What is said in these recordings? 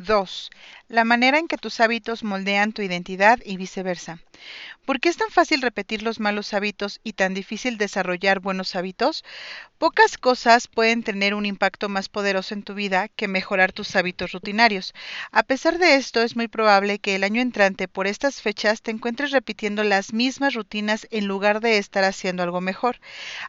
2. La manera en que tus hábitos moldean tu identidad y viceversa. ¿Por qué es tan fácil repetir los malos hábitos y tan difícil desarrollar buenos hábitos? Pocas cosas pueden tener un impacto más poderoso en tu vida que mejorar tus hábitos rutinarios. A pesar de esto, es muy probable que el año entrante por estas fechas te encuentres repitiendo las mismas rutinas en lugar de estar haciendo algo mejor.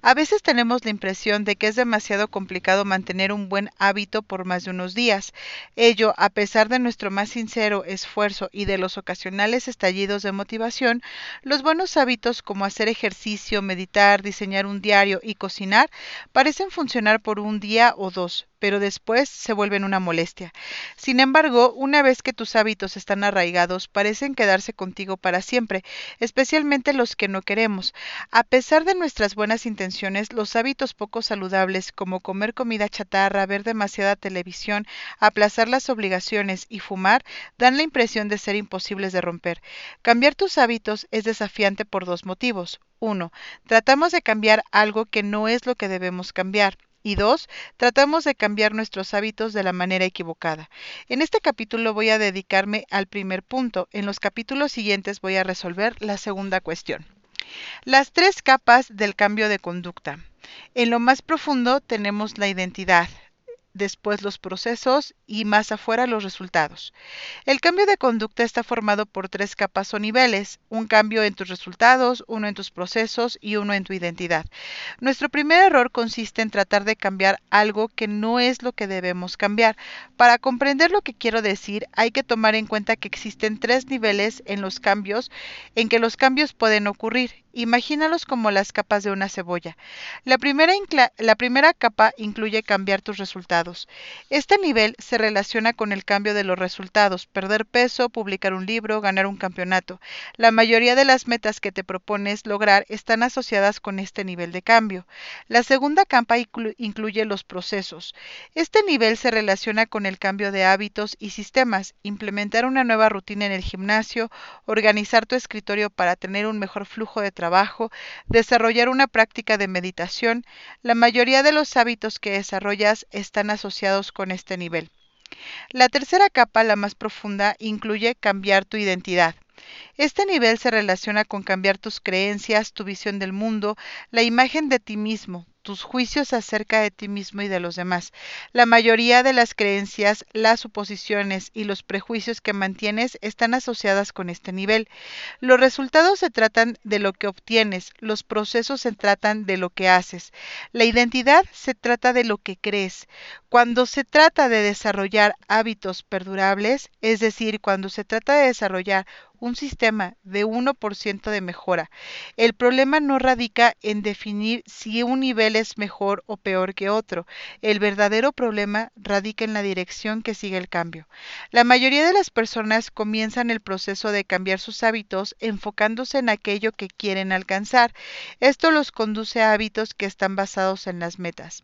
A veces tenemos la impresión de que es demasiado complicado mantener un buen hábito por más de unos días. Ello, a pesar de nuestro más sincero esfuerzo y de los ocasionales estallidos de motivación, los buenos hábitos como hacer ejercicio, meditar, diseñar un diario y cocinar parecen funcionar por un día o dos, pero después se vuelven una molestia. Sin embargo, una vez que tus hábitos están arraigados, parecen quedarse contigo para siempre, especialmente los que no queremos. A pesar de nuestras buenas intenciones, los hábitos poco saludables como comer comida chatarra, ver demasiada televisión, aplazar las obligaciones y fumar dan la impresión de ser imposibles de romper. Cambiar tus hábitos es desafiante por dos motivos. Uno, tratamos de cambiar algo que no es lo que debemos cambiar. Y dos, tratamos de cambiar nuestros hábitos de la manera equivocada. En este capítulo voy a dedicarme al primer punto. En los capítulos siguientes voy a resolver la segunda cuestión. Las tres capas del cambio de conducta. En lo más profundo tenemos la identidad, después los procesos y más afuera los resultados. El cambio de conducta está formado por tres capas o niveles, un cambio en tus resultados, uno en tus procesos y uno en tu identidad. Nuestro primer error consiste en tratar de cambiar algo que no es lo que debemos cambiar. Para comprender lo que quiero decir, hay que tomar en cuenta que existen tres niveles en los cambios en que los cambios pueden ocurrir Imagínalos como las capas de una cebolla. La primera, capa incluye cambiar tus resultados. Este nivel se relaciona con el cambio de los resultados, perder peso, publicar un libro, ganar un campeonato. La mayoría de las metas que te propones lograr están asociadas con este nivel de cambio. La segunda capa incluye los procesos. Este nivel se relaciona con el cambio de hábitos y sistemas, implementar una nueva rutina en el gimnasio, organizar tu escritorio para tener un mejor flujo de trabajo, desarrollar una práctica de meditación, la mayoría de los hábitos que desarrollas están asociados con este nivel. La tercera capa, la más profunda, incluye cambiar tu identidad. Este nivel se relaciona con cambiar tus creencias, tu visión del mundo, la imagen de ti mismo, tus juicios acerca de ti mismo y de los demás. La mayoría de las creencias, las suposiciones y los prejuicios que mantienes están asociadas con este nivel. Los resultados se tratan de lo que obtienes, los procesos se tratan de lo que haces. La identidad se trata de lo que crees. Cuando se trata de desarrollar hábitos perdurables, es decir, cuando se trata de desarrollar un sistema de 1% de mejora. El problema no radica en definir si un nivel es mejor o peor que otro. El verdadero problema radica en la dirección que sigue el cambio. La mayoría de las personas comienzan el proceso de cambiar sus hábitos enfocándose en aquello que quieren alcanzar. Esto los conduce a hábitos que están basados en las metas.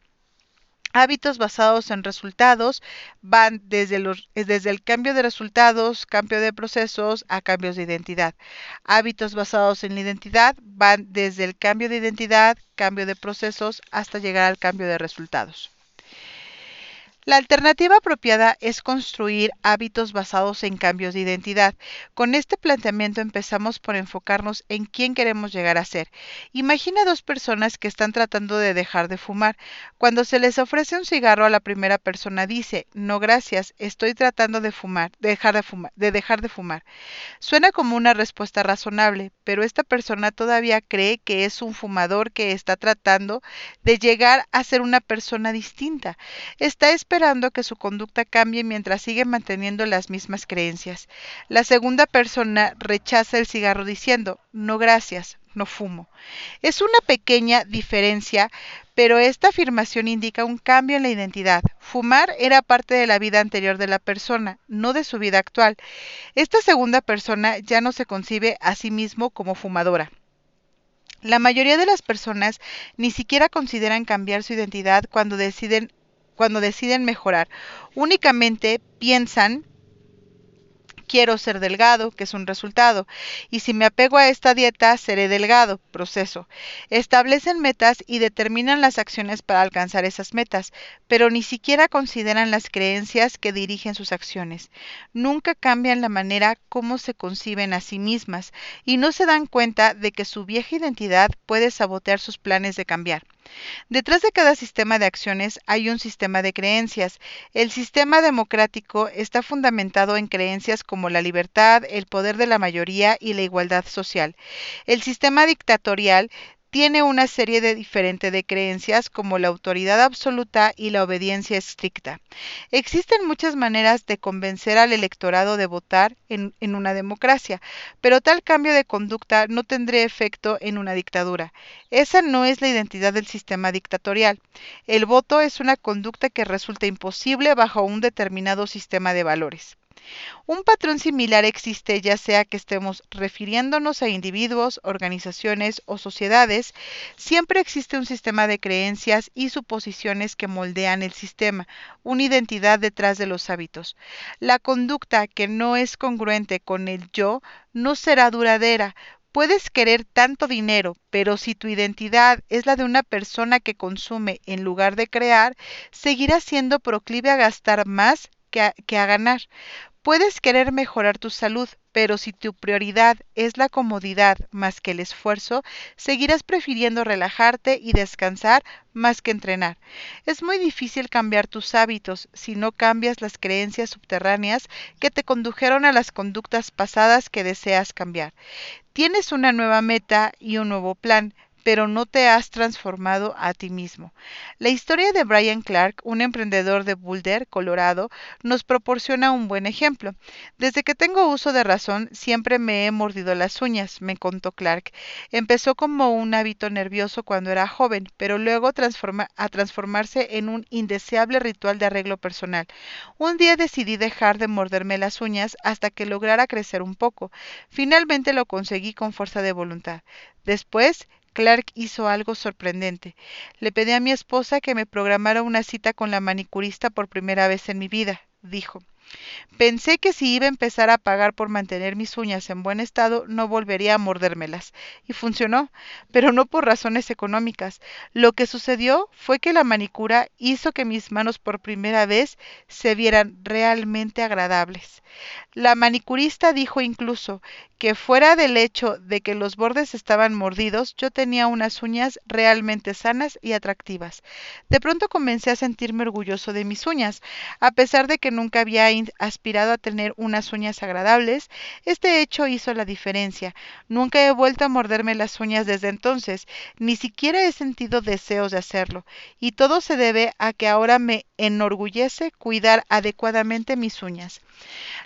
Hábitos basados en resultados van desde, los, desde el cambio de resultados, cambio de procesos a cambios de identidad. Hábitos basados en la identidad van desde el cambio de identidad, cambio de procesos hasta llegar al cambio de resultados. La alternativa apropiada es construir hábitos basados en cambios de identidad. Con este planteamiento empezamos por enfocarnos en quién queremos llegar a ser. Imagina dos personas que están tratando de dejar de fumar. Cuando se les ofrece un cigarro a la primera persona dice, no gracias, estoy tratando de fumar, de dejar de fumar, de dejar de fumar. Suena como una respuesta razonable, pero esta persona todavía cree que es un fumador que está tratando de llegar a ser una persona distinta. Está esperando esperando que su conducta cambie mientras sigue manteniendo las mismas creencias. La segunda persona rechaza el cigarro diciendo, no gracias, no fumo. Es una pequeña diferencia, pero esta afirmación indica un cambio en la identidad. Fumar era parte de la vida anterior de la persona, no de su vida actual. Esta segunda persona ya no se concibe a sí mismo como fumadora. La mayoría de las personas ni siquiera consideran cambiar su identidad cuando deciden cuando deciden mejorar. Únicamente piensan quiero ser delgado, que es un resultado, y si me apego a esta dieta, seré delgado, proceso. Establecen metas y determinan las acciones para alcanzar esas metas, pero ni siquiera consideran las creencias que dirigen sus acciones. Nunca cambian la manera como se conciben a sí mismas y no se dan cuenta de que su vieja identidad puede sabotear sus planes de cambiar. Detrás de cada sistema de acciones hay un sistema de creencias. El sistema democrático está fundamentado en creencias como la libertad, el poder de la mayoría y la igualdad social. El sistema dictatorial tiene una serie de diferentes de creencias como la autoridad absoluta y la obediencia estricta. Existen muchas maneras de convencer al electorado de votar en, en, una democracia, pero tal cambio de conducta no tendría efecto en una dictadura. Esa no es la identidad del sistema dictatorial. El voto es una conducta que resulta imposible bajo un determinado sistema de valores. Un patrón similar existe ya sea que estemos refiriéndonos a individuos, organizaciones o sociedades, siempre existe un sistema de creencias y suposiciones que moldean el sistema, una identidad detrás de los hábitos. La conducta que no es congruente con el yo no será duradera, Puedes querer tanto dinero, pero si tu identidad es la de una persona que consume en lugar de crear, seguirás siendo proclive a gastar más que a, ganar. Puedes querer mejorar tu salud, pero si tu prioridad es la comodidad más que el esfuerzo, seguirás prefiriendo relajarte y descansar más que entrenar. Es muy difícil cambiar tus hábitos si no cambias las creencias subterráneas que te condujeron a las conductas pasadas que deseas cambiar. Tienes una nueva meta y un nuevo plan, pero no te has transformado a ti mismo. La historia de Brian Clark, un emprendedor de Boulder, Colorado, nos proporciona un buen ejemplo. Desde que tengo uso de razón, siempre me he mordido las uñas, me contó Clark. Empezó como un hábito nervioso cuando era joven, pero luego a transformarse en un indeseable ritual de arreglo personal. Un día decidí dejar de morderme las uñas hasta que lograra crecer un poco. Finalmente lo conseguí con fuerza de voluntad. Después, Clark hizo algo sorprendente. Le pedí a mi esposa que me programara una cita con la manicurista por primera vez en mi vida, dijo. Pensé que si iba a empezar a pagar por mantener mis uñas en buen estado, no volvería a mordérmelas. Y funcionó, pero no por razones económicas. Lo que sucedió fue que la manicura hizo que mis manos por primera vez se vieran realmente agradables. La manicurista dijo incluso que fuera del hecho de que los bordes estaban mordidos, yo tenía unas uñas realmente sanas y atractivas. De pronto comencé a sentirme orgulloso de mis uñas, a pesar de que nunca había aspirado a tener unas uñas agradables, este hecho hizo la diferencia. Nunca he vuelto a morderme las uñas desde entonces, ni siquiera he sentido deseos de hacerlo, y todo se debe a que ahora me enorgullece cuidar adecuadamente mis uñas.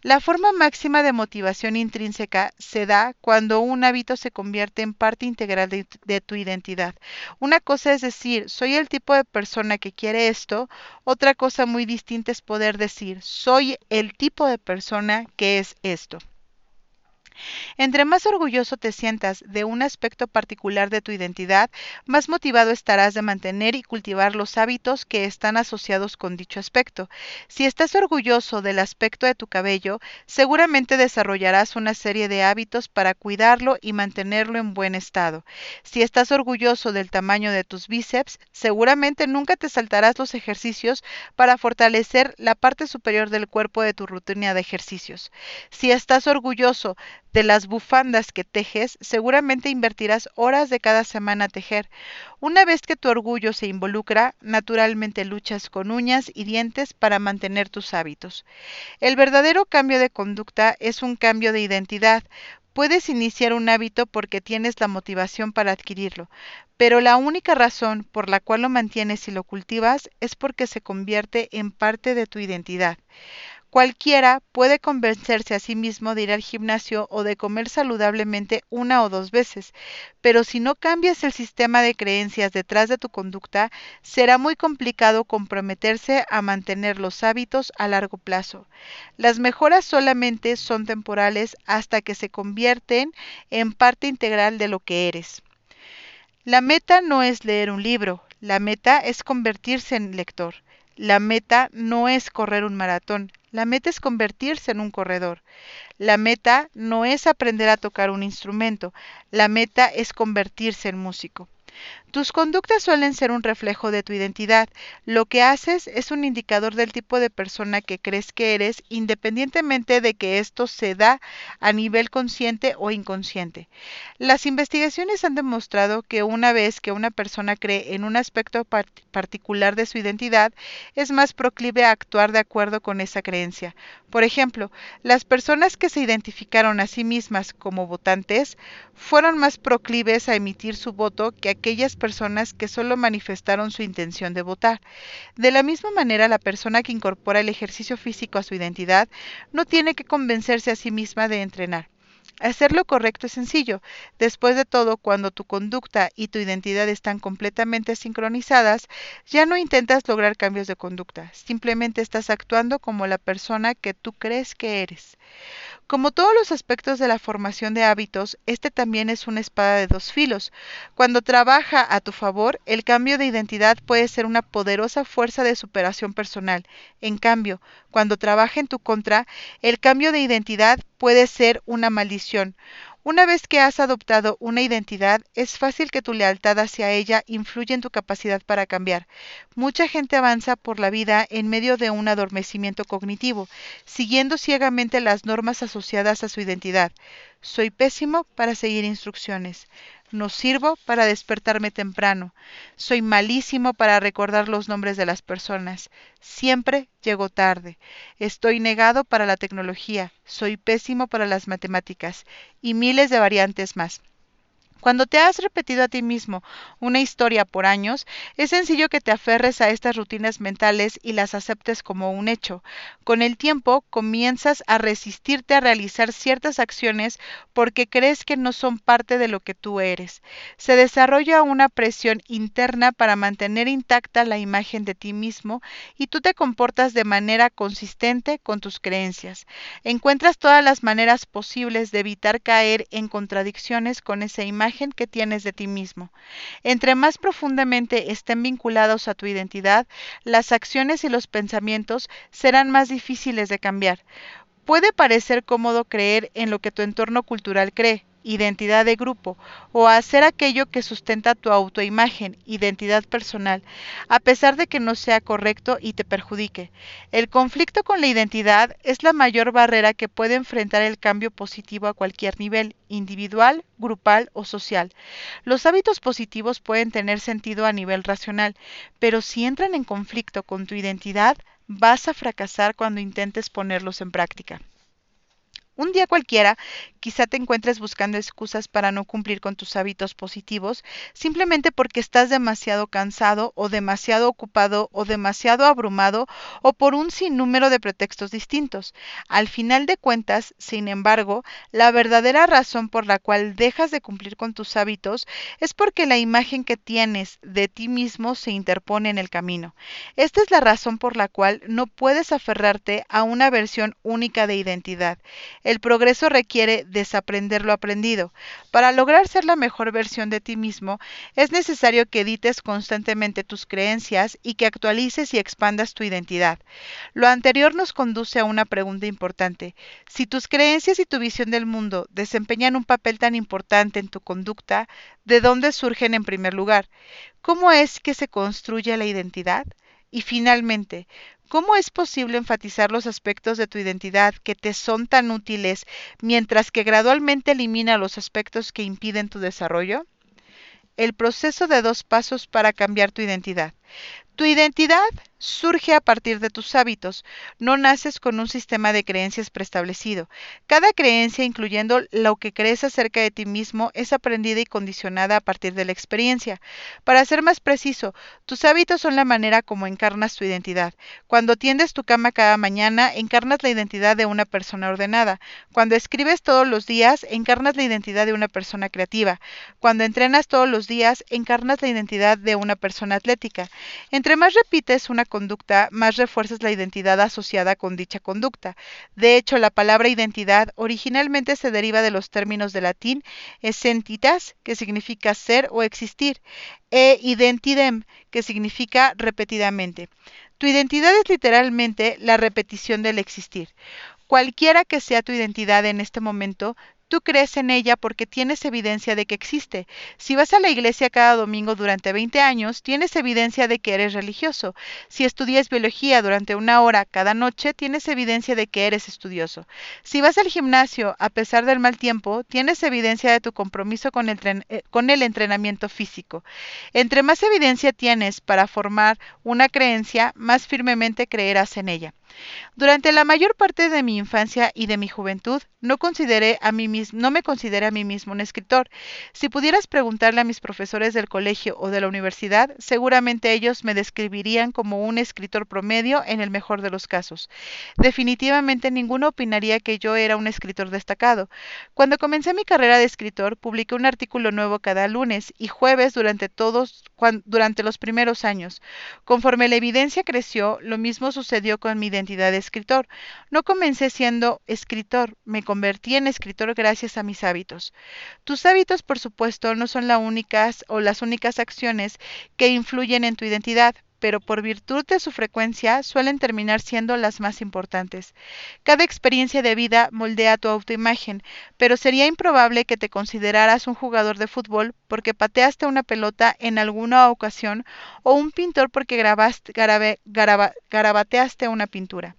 La forma máxima de motivación intrínseca se da cuando un hábito se convierte en parte integral de, de, tu identidad. Una cosa es decir, soy el tipo de persona que quiere esto, otra cosa muy distinta es poder decir, soy el tipo de persona que es esto. Entre más orgulloso te sientas de un aspecto particular de tu identidad, más motivado estarás de mantener y cultivar los hábitos que están asociados con dicho aspecto. Si estás orgulloso del aspecto de tu cabello, seguramente desarrollarás una serie de hábitos para cuidarlo y mantenerlo en buen estado. Si estás orgulloso del tamaño de tus bíceps, seguramente nunca te saltarás los ejercicios para fortalecer la parte superior del cuerpo de tu rutina de ejercicios. Si estás orgulloso de las bufandas que tejes, seguramente invertirás horas de cada semana a tejer. Una vez que tu orgullo se involucra, naturalmente luchas con uñas y dientes para mantener tus hábitos. El verdadero cambio de conducta es un cambio de identidad. Puedes iniciar un hábito porque tienes la motivación para adquirirlo, pero la única razón por la cual lo mantienes y lo cultivas es porque se convierte en parte de tu identidad. Cualquiera puede convencerse a sí mismo de ir al gimnasio o de comer saludablemente una o dos veces, pero si no cambias el sistema de creencias detrás de tu conducta, será muy complicado comprometerse a mantener los hábitos a largo plazo. Las mejoras solamente son temporales hasta que se convierten en parte integral de lo que eres. La meta no es leer un libro, la meta es convertirse en lector. La meta no es correr un maratón, La meta es convertirse en un corredor. La meta no es aprender a tocar un instrumento. La meta es convertirse en músico. Tus conductas suelen ser un reflejo de tu identidad. Lo que haces es un indicador del tipo de persona que crees que eres, independientemente de que esto se da a nivel consciente o inconsciente. Las investigaciones han demostrado que una vez que una persona cree en un aspecto particular de su identidad, es más proclive a actuar de acuerdo con esa creencia. Por ejemplo, las personas que se identificaron a sí mismas como votantes fueron más proclives a emitir su voto que aquellas personas que solo manifestaron su intención de votar. De la misma manera, la persona que incorpora el ejercicio físico a su identidad no tiene que convencerse a sí misma de entrenar. Hacer lo correcto es sencillo. Después de todo, cuando tu conducta y tu identidad están completamente sincronizadas, ya no intentas lograr cambios de conducta, simplemente estás actuando como la persona que tú crees que eres. Como todos los aspectos de la formación de hábitos, este también es una espada de dos filos. Cuando trabaja a tu favor, el cambio de identidad puede ser una poderosa fuerza de superación personal. En cambio, cuando trabaja en tu contra, el cambio de identidad puede ser una maldición. Una vez que has adoptado una identidad, es fácil que tu lealtad hacia ella influya en tu capacidad para cambiar. Mucha gente avanza por la vida en medio de un adormecimiento cognitivo, siguiendo ciegamente las normas asociadas a su identidad. Soy pésimo para seguir instrucciones. No sirvo para despertarme temprano. Soy malísimo para recordar los nombres de las personas. Siempre llego tarde. Estoy negado para la tecnología. Soy pésimo para las matemáticas. Y miles de variantes más. Cuando te has repetido a ti mismo una historia por años, es sencillo que te aferres a estas rutinas mentales y las aceptes como un hecho. Con el tiempo comienzas a resistirte a realizar ciertas acciones porque crees que no son parte de lo que tú eres. Se desarrolla una presión interna para mantener intacta la imagen de ti mismo y tú te comportas de manera consistente con tus creencias. Encuentras todas las maneras posibles de evitar caer en contradicciones con esa imagen que tienes de ti mismo. Entre más profundamente estén vinculados a tu identidad, las acciones y los pensamientos serán más difíciles de cambiar. Puede parecer cómodo creer en lo que tu entorno cultural cree, identidad de grupo, o hacer aquello que sustenta tu autoimagen, identidad personal, a pesar de que no sea correcto y te perjudique. El conflicto con la identidad es la mayor barrera que puede enfrentar el cambio positivo a cualquier nivel, individual, grupal o social. Los hábitos positivos pueden tener sentido a nivel racional, pero si entran en conflicto con tu identidad, vas a fracasar cuando intentes ponerlos en práctica. Un día cualquiera, quizá te encuentres buscando excusas para no cumplir con tus hábitos positivos, simplemente porque estás demasiado cansado o demasiado ocupado o demasiado abrumado o por un sinnúmero de pretextos distintos. Al final de cuentas, sin embargo, la verdadera razón por la cual dejas de cumplir con tus hábitos es porque la imagen que tienes de ti mismo se interpone en el camino. Esta es la razón por la cual no puedes aferrarte a una versión única de identidad. El progreso requiere desaprender lo aprendido. Para lograr ser la mejor versión de ti mismo, es necesario que edites constantemente tus creencias y que actualices y expandas tu identidad. Lo anterior nos conduce a una pregunta importante. Si tus creencias y tu visión del mundo desempeñan un papel tan importante en tu conducta, ¿de dónde surgen en primer lugar? ¿Cómo es que se construye la identidad? Y finalmente, ¿cómo es posible enfatizar los aspectos de tu identidad que te son tan útiles mientras que gradualmente elimina los aspectos que impiden tu desarrollo? El proceso de dos pasos para cambiar tu identidad. Tu identidad surge a partir de tus hábitos. No naces con un sistema de creencias preestablecido. Cada creencia, incluyendo lo que crees acerca de ti mismo, es aprendida y condicionada a partir de la experiencia. Para ser más preciso, tus hábitos son la manera como encarnas tu identidad. Cuando tiendes tu cama cada mañana, encarnas la identidad de una persona ordenada. Cuando escribes todos los días, encarnas la identidad de una persona creativa. Cuando entrenas todos los días, encarnas la identidad de una persona atlética. Entre más repites una conducta, más refuerzas la identidad asociada con dicha conducta. De hecho, la palabra identidad originalmente se deriva de los términos de latín essentitas, que significa ser o existir, e identidem, que significa repetidamente. Tu identidad es literalmente la repetición del existir. Cualquiera que sea tu identidad en este momento, Tú crees en ella porque tienes evidencia de que existe. Si vas a la iglesia cada domingo durante 20 años, tienes evidencia de que eres religioso. Si estudias biología durante una hora cada noche, tienes evidencia de que eres estudioso. Si vas al gimnasio a pesar del mal tiempo, tienes evidencia de tu compromiso con el, eh, con el entrenamiento físico. Entre más evidencia tienes para formar una creencia, más firmemente creerás en ella. Durante la mayor parte de mi infancia y de mi juventud, no, consideré a mí mismo, no me consideré a mí mismo un escritor. Si pudieras preguntarle a mis profesores del colegio o de la universidad, seguramente ellos me describirían como un escritor promedio en el mejor de los casos. Definitivamente ninguno opinaría que yo era un escritor destacado. Cuando comencé mi carrera de escritor, publiqué un artículo nuevo cada lunes y jueves durante todos durante los primeros años. Conforme la evidencia creció, lo mismo sucedió con mi identidad de escritor. No comencé siendo escritor, me convertí en escritor gracias a mis hábitos. Tus hábitos, por supuesto, no son las únicas o las únicas acciones que influyen en tu identidad, pero por virtud de su frecuencia suelen terminar siendo las más importantes. Cada experiencia de vida moldea tu autoimagen, pero sería improbable que te consideraras un jugador de fútbol porque pateaste una pelota en alguna ocasión o un pintor porque grabaste, garabateaste una pintura.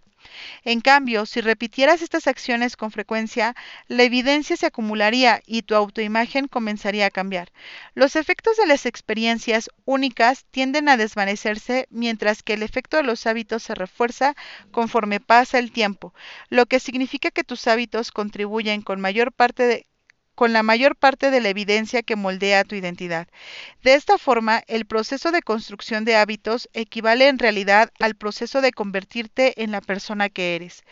En cambio, si repitieras estas acciones con frecuencia, la evidencia se acumularía y tu autoimagen comenzaría a cambiar. Los efectos de las experiencias únicas tienden a desvanecerse mientras que el efecto de los hábitos se refuerza conforme pasa el tiempo, lo que significa que tus hábitos contribuyen con mayor parte de, con la mayor parte de la evidencia que moldea tu identidad. De esta forma, el proceso de construcción de hábitos equivale en realidad al proceso de convertirte en la persona que eres.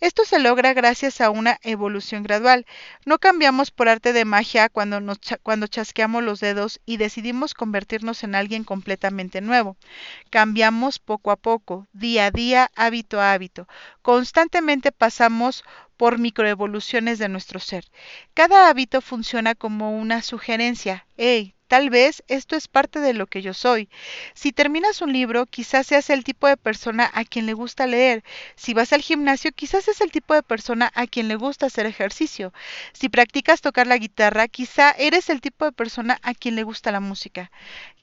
Esto se logra gracias a una evolución gradual. No cambiamos por arte de magia cuando, cuando chasqueamos los dedos y decidimos convertirnos en alguien completamente nuevo. Cambiamos poco a poco, día a día, hábito a hábito. Constantemente pasamos por microevoluciones de nuestro ser. Cada hábito funciona como una sugerencia. Hey, Tal vez esto es parte de lo que yo soy. Si terminas un libro, quizás seas el tipo de persona a quien le gusta leer. Si vas al gimnasio, quizás es el tipo de persona a quien le gusta hacer ejercicio. Si practicas tocar la guitarra, quizá eres el tipo de persona a quien le gusta la música.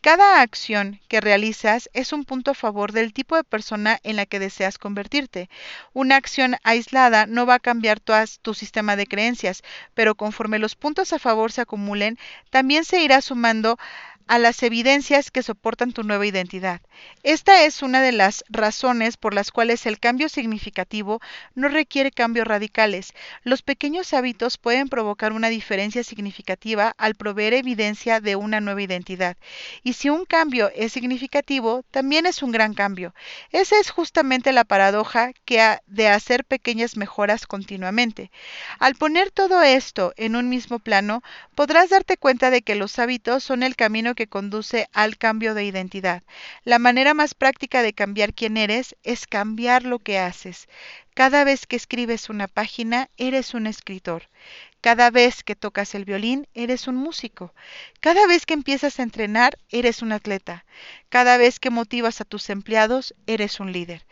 Cada acción que realizas es un punto a favor del tipo de persona en la que deseas convertirte. Una acción aislada no va a cambiar tu, tu sistema de creencias, pero conforme los puntos a favor se acumulen, también se irá sumando escuchando a las evidencias que soportan tu nueva identidad. Esta es una de las razones por las cuales el cambio significativo no requiere cambios radicales. Los pequeños hábitos pueden provocar una diferencia significativa al proveer evidencia de una nueva identidad. Y si un cambio es significativo, también es un gran cambio. Esa es justamente la paradoja que ha de hacer pequeñas mejoras continuamente. Al poner todo esto en un mismo plano, podrás darte cuenta de que los hábitos son el camino que conduce al cambio de identidad. La manera más práctica de cambiar quién eres es cambiar lo que haces. Cada vez que escribes una página, eres un escritor. Cada vez que tocas el violín, eres un músico. Cada vez que empiezas a entrenar, eres un atleta. Cada vez que motivas a tus empleados, eres un líder.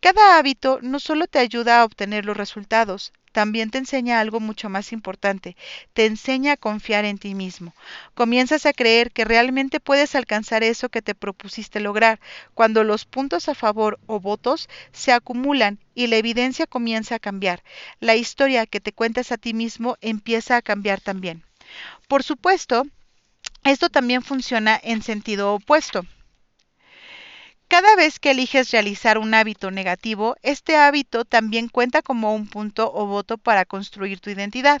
Cada hábito no solo te ayuda a obtener los resultados, también te enseña algo mucho más importante, te enseña a confiar en ti mismo. Comienzas a creer que realmente puedes alcanzar eso que te propusiste lograr, cuando los puntos a favor o votos se acumulan y la evidencia comienza a cambiar. La historia que te cuentas a ti mismo empieza a cambiar también. Por supuesto, esto también funciona en sentido opuesto. Cada vez que eliges realizar un hábito negativo, este hábito también cuenta como un punto o voto para construir tu identidad.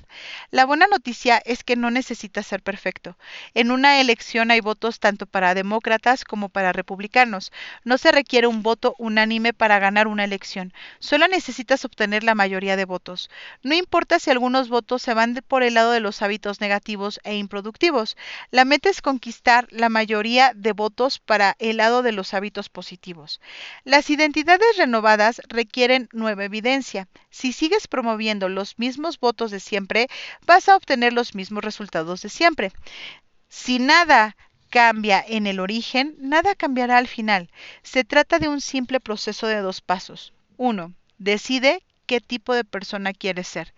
La buena noticia es que no necesitas ser perfecto. En una elección hay votos tanto para demócratas como para republicanos. No se requiere un voto unánime para ganar una elección. Solo necesitas obtener la mayoría de votos. No importa si algunos votos se van por el lado de los hábitos negativos e improductivos. La meta es conquistar la mayoría de votos para el lado de los hábitos positivos. Las identidades renovadas requieren nueva evidencia. Si sigues promoviendo los mismos votos de siempre, vas a obtener los mismos resultados de siempre. Si nada cambia en el origen, nada cambiará al final. Se trata de un simple proceso de dos pasos. 1. Decide qué tipo de persona quieres ser.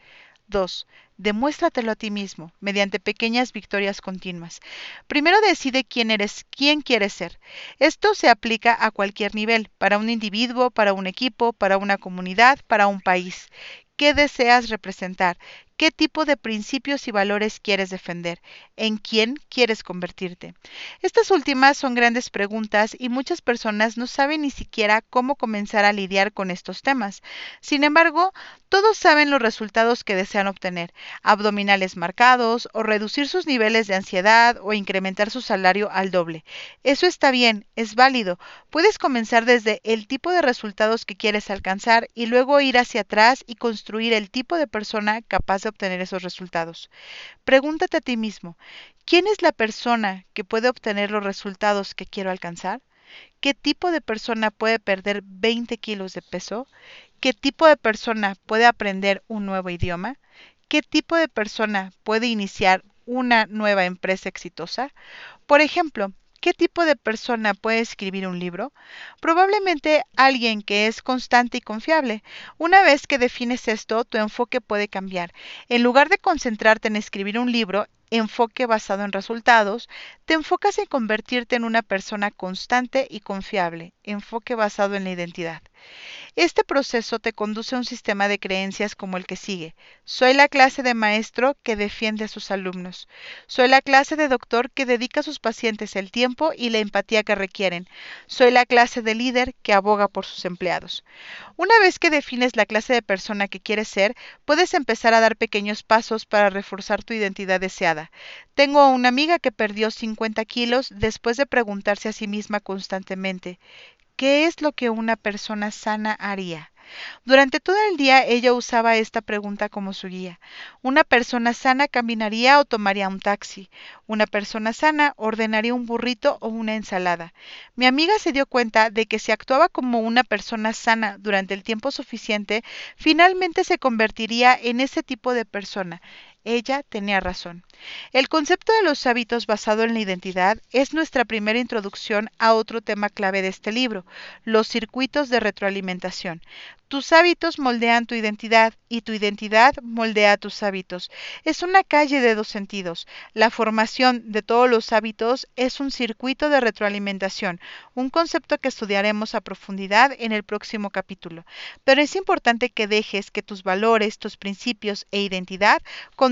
2. Demuéstratelo a ti mismo, mediante pequeñas victorias continuas. Primero decide quién eres, quién quieres ser. Esto se aplica a cualquier nivel, para un individuo, para un equipo, para una comunidad, para un país. ¿Qué deseas representar? ¿Qué tipo de principios y valores quieres defender? ¿En quién quieres convertirte? Estas últimas son grandes preguntas y muchas personas no saben ni siquiera cómo comenzar a lidiar con estos temas. Sin embargo, todos saben los resultados que desean obtener, abdominales marcados o reducir sus niveles de ansiedad o incrementar su salario al doble. Eso está bien, es válido. Puedes comenzar desde el tipo de resultados que quieres alcanzar y luego ir hacia atrás y construir el tipo de persona capaz de obtener esos resultados. Pregúntate a ti mismo, ¿quién es la persona que puede obtener los resultados que quiero alcanzar? ¿Qué tipo de persona puede perder 20 kilos de peso? ¿Qué tipo de persona puede aprender un nuevo idioma? ¿Qué tipo de persona puede iniciar una nueva empresa exitosa? Por ejemplo, ¿Qué tipo de persona puede escribir un libro? Probablemente alguien que es constante y confiable. Una vez que defines esto, tu enfoque puede cambiar. En lugar de concentrarte en escribir un libro, enfoque basado en resultados, te enfocas en convertirte en una persona constante y confiable, enfoque basado en la identidad. Este proceso te conduce a un sistema de creencias como el que sigue. Soy la clase de maestro que defiende a sus alumnos. Soy la clase de doctor que dedica a sus pacientes el tiempo y la empatía que requieren. Soy la clase de líder que aboga por sus empleados. Una vez que defines la clase de persona que quieres ser, puedes empezar a dar pequeños pasos para reforzar tu identidad deseada. Tengo una amiga que perdió 50 kilos después de preguntarse a sí misma constantemente, ¿Qué es lo que una persona sana haría? Durante todo el día ella usaba esta pregunta como su guía. Una persona sana caminaría o tomaría un taxi. Una persona sana ordenaría un burrito o una ensalada. Mi amiga se dio cuenta de que si actuaba como una persona sana durante el tiempo suficiente, finalmente se convertiría en ese tipo de persona, ella tenía razón. El concepto de los hábitos basado en la identidad es nuestra primera introducción a otro tema clave de este libro, los circuitos de retroalimentación. Tus hábitos moldean tu identidad y tu identidad moldea tus hábitos. Es una calle de dos sentidos. La formación de todos los hábitos es un circuito de retroalimentación, un concepto que estudiaremos a profundidad en el próximo capítulo. Pero es importante que dejes que tus valores, tus principios e identidad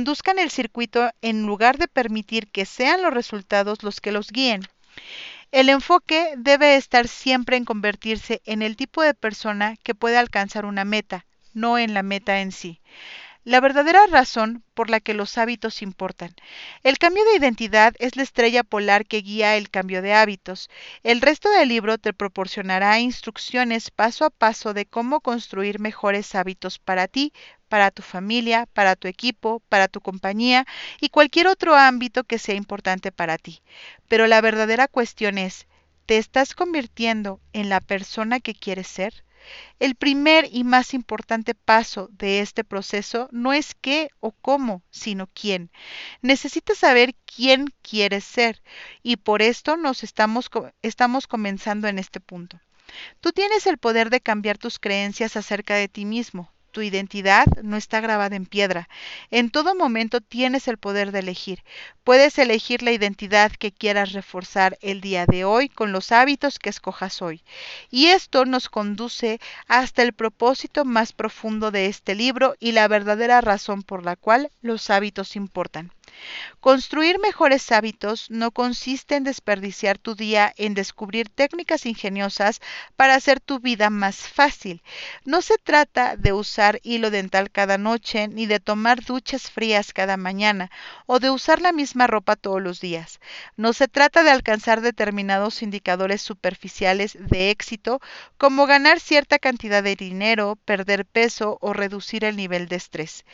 conduzcan el circuito en lugar de permitir que sean los resultados los que los guíen. El enfoque debe estar siempre en convertirse en el tipo de persona que puede alcanzar una meta, no en la meta en sí la verdadera razón por la que los hábitos importan. El cambio de identidad es la estrella polar que guía el cambio de hábitos. El resto del libro te proporcionará instrucciones paso a paso de cómo construir mejores hábitos para ti, para tu familia, para tu equipo, para tu compañía y cualquier otro ámbito que sea importante para ti. Pero la verdadera cuestión es, ¿te estás convirtiendo en la persona que quieres ser? El primer y más importante paso de este proceso no es qué o cómo, sino quién. Necesitas saber quién quieres ser y por esto nos estamos, estamos comenzando en este punto. Tú tienes el poder de cambiar tus creencias acerca de ti mismo, tu identidad no está grabada en piedra. En todo momento tienes el poder de elegir. Puedes elegir la identidad que quieras reforzar el día de hoy con los hábitos que escojas hoy. Y esto nos conduce hasta el propósito más profundo de este libro y la verdadera razón por la cual los hábitos importan. Construir mejores hábitos no consiste en desperdiciar tu día en descubrir técnicas ingeniosas para hacer tu vida más fácil. No se trata de usar hilo dental cada noche, ni de tomar duchas frías cada mañana, o de usar la misma ropa todos los días. No se trata de alcanzar determinados indicadores superficiales de éxito, como ganar cierta cantidad de dinero, perder peso o reducir el nivel de estrés.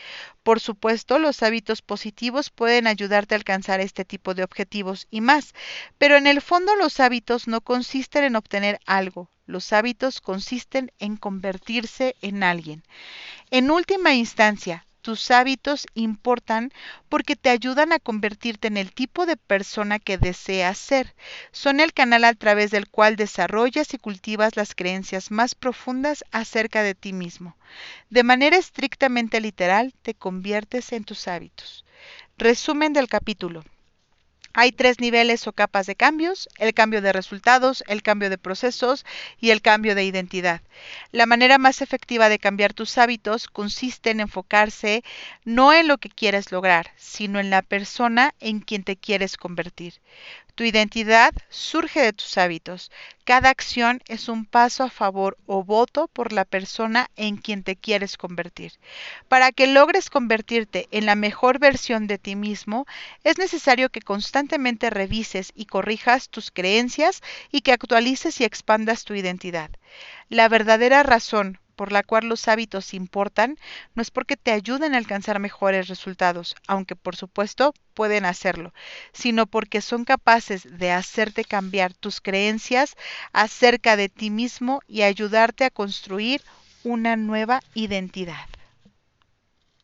Por supuesto, los hábitos positivos pueden ayudarte a alcanzar este tipo de objetivos y más, pero en el fondo los hábitos no consisten en obtener algo, los hábitos consisten en convertirse en alguien. En última instancia, tus hábitos importan porque te ayudan a convertirte en el tipo de persona que deseas ser. Son el canal a través del cual desarrollas y cultivas las creencias más profundas acerca de ti mismo. De manera estrictamente literal, te conviertes en tus hábitos. Resumen del capítulo. Hay tres niveles o capas de cambios, el cambio de resultados, el cambio de procesos y el cambio de identidad. La manera más efectiva de cambiar tus hábitos consiste en enfocarse no en lo que quieres lograr, sino en la persona en quien te quieres convertir. Tu identidad surge de tus hábitos. Cada acción es un paso a favor o voto por la persona en quien te quieres convertir. Para que logres convertirte en la mejor versión de ti mismo, es necesario que constantemente revises y corrijas tus creencias y que actualices y expandas tu identidad. La verdadera razón por la cual los hábitos importan no es porque te ayuden a alcanzar mejores resultados, aunque por supuesto pueden hacerlo, sino porque son capaces de hacerte cambiar tus creencias acerca de ti mismo y ayudarte a construir una nueva identidad.